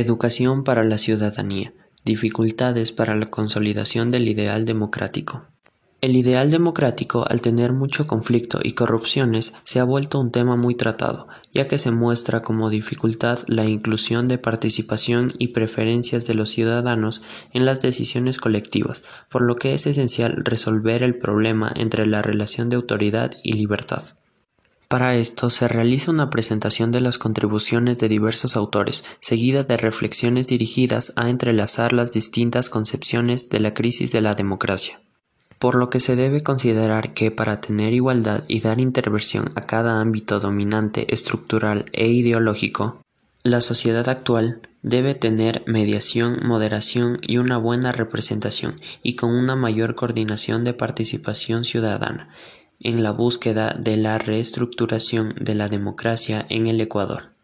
Educación para la ciudadanía. Dificultades para la consolidación del ideal democrático. El ideal democrático, al tener mucho conflicto y corrupciones, se ha vuelto un tema muy tratado, ya que se muestra como dificultad la inclusión de participación y preferencias de los ciudadanos en las decisiones colectivas, por lo que es esencial resolver el problema entre la relación de autoridad y libertad. Para esto se realiza una presentación de las contribuciones de diversos autores, seguida de reflexiones dirigidas a entrelazar las distintas concepciones de la crisis de la democracia. Por lo que se debe considerar que para tener igualdad y dar intervención a cada ámbito dominante, estructural e ideológico, la sociedad actual debe tener mediación, moderación y una buena representación, y con una mayor coordinación de participación ciudadana, en la búsqueda de la reestructuración de la democracia en el Ecuador.